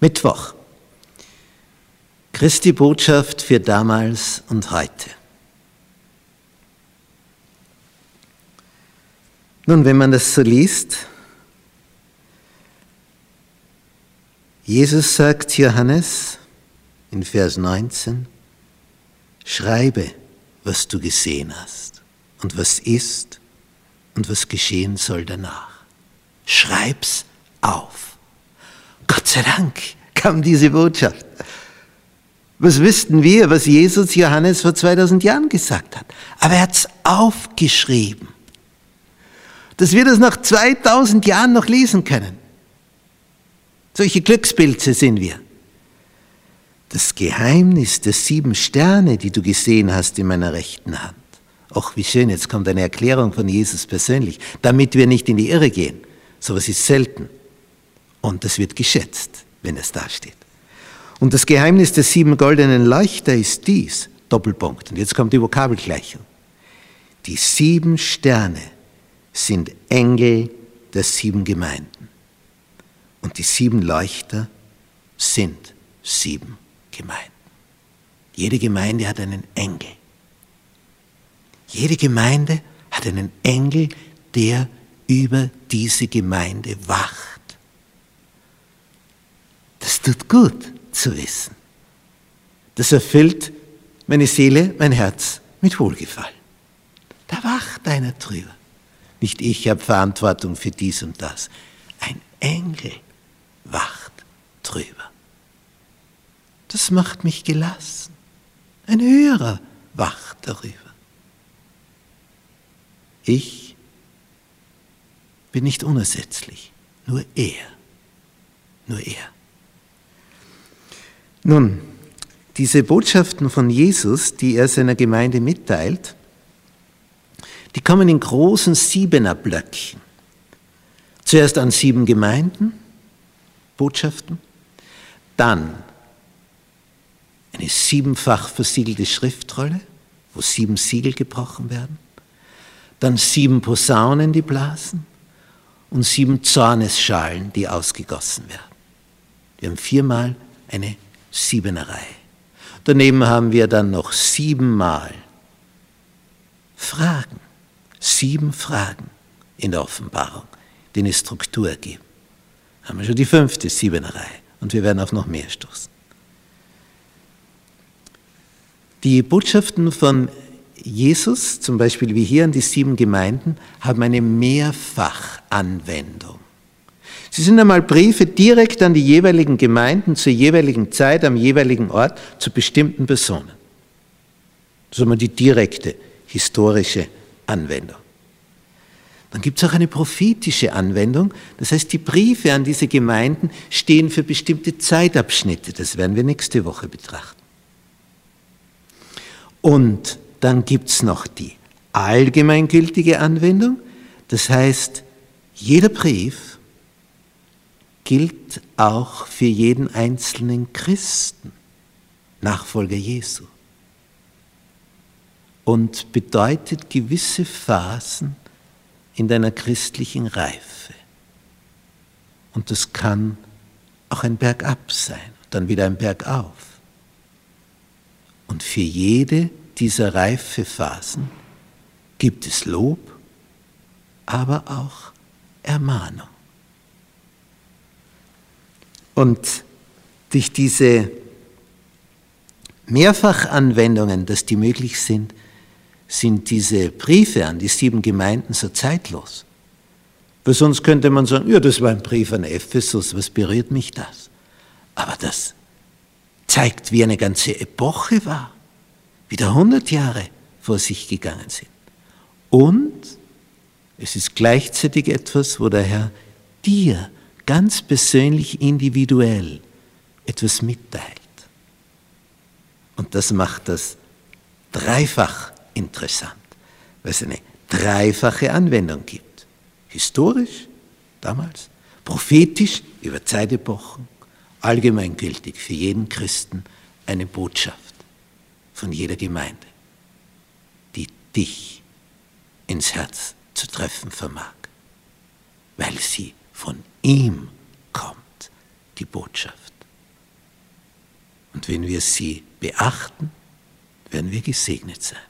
Mittwoch. Christi Botschaft für damals und heute. Nun, wenn man das so liest, Jesus sagt Johannes in Vers 19, schreibe, was du gesehen hast und was ist und was geschehen soll danach. Schreib's auf. Sei Dank kam diese Botschaft. Was wüssten wir, was Jesus Johannes vor 2000 Jahren gesagt hat? Aber er hat es aufgeschrieben, dass wir das nach 2000 Jahren noch lesen können. Solche Glückspilze sind wir. Das Geheimnis der sieben Sterne, die du gesehen hast in meiner rechten Hand. Ach, wie schön, jetzt kommt eine Erklärung von Jesus persönlich, damit wir nicht in die Irre gehen. Sowas ist selten. Und das wird geschätzt, wenn es da steht. Und das Geheimnis der sieben goldenen Leuchter ist dies, Doppelpunkt. Und jetzt kommt die Vokabelgleichung. Die sieben Sterne sind Engel der sieben Gemeinden. Und die sieben Leuchter sind sieben Gemeinden. Jede Gemeinde hat einen Engel. Jede Gemeinde hat einen Engel, der über diese Gemeinde wacht. Tut gut zu wissen. Das erfüllt meine Seele, mein Herz mit Wohlgefallen. Da wacht einer drüber. Nicht ich habe Verantwortung für dies und das. Ein Engel wacht drüber. Das macht mich gelassen. Ein höherer wacht darüber. Ich bin nicht unersetzlich, nur er. Nur er. Nun, diese Botschaften von Jesus, die er seiner Gemeinde mitteilt, die kommen in großen Siebener-Blöcken. Zuerst an sieben Gemeinden, Botschaften, dann eine siebenfach versiegelte Schriftrolle, wo sieben Siegel gebrochen werden, dann sieben Posaunen, die blasen und sieben Zornesschalen, die ausgegossen werden. Wir haben viermal eine Siebenerei. Daneben haben wir dann noch siebenmal Fragen, sieben Fragen in der Offenbarung, die eine Struktur geben. Haben wir schon die fünfte Siebenerei und wir werden auf noch mehr stoßen. Die Botschaften von Jesus, zum Beispiel wie hier an die sieben Gemeinden, haben eine Mehrfachanwendung. Sie sind einmal Briefe direkt an die jeweiligen Gemeinden zur jeweiligen Zeit, am jeweiligen Ort, zu bestimmten Personen. Das ist einmal die direkte historische Anwendung. Dann gibt es auch eine prophetische Anwendung. Das heißt, die Briefe an diese Gemeinden stehen für bestimmte Zeitabschnitte. Das werden wir nächste Woche betrachten. Und dann gibt es noch die allgemeingültige Anwendung. Das heißt, jeder Brief gilt auch für jeden einzelnen Christen, Nachfolger Jesu. Und bedeutet gewisse Phasen in deiner christlichen Reife. Und das kann auch ein Bergab sein, dann wieder ein Bergauf. Und für jede dieser Reifephasen gibt es Lob, aber auch Ermahnung. Und durch diese Mehrfachanwendungen, dass die möglich sind, sind diese Briefe an die sieben Gemeinden so zeitlos. Weil sonst könnte man sagen, ja, das war ein Brief an Ephesus, was berührt mich das? Aber das zeigt, wie eine ganze Epoche war, wie da 100 Jahre vor sich gegangen sind. Und es ist gleichzeitig etwas, wo der Herr dir ganz persönlich, individuell etwas mitteilt. Und das macht das dreifach interessant, weil es eine dreifache Anwendung gibt. Historisch, damals, prophetisch, über Zeitepochen, allgemeingültig für jeden Christen eine Botschaft von jeder Gemeinde, die dich ins Herz zu treffen vermag, weil sie von ihm kommt die Botschaft. Und wenn wir sie beachten, werden wir gesegnet sein.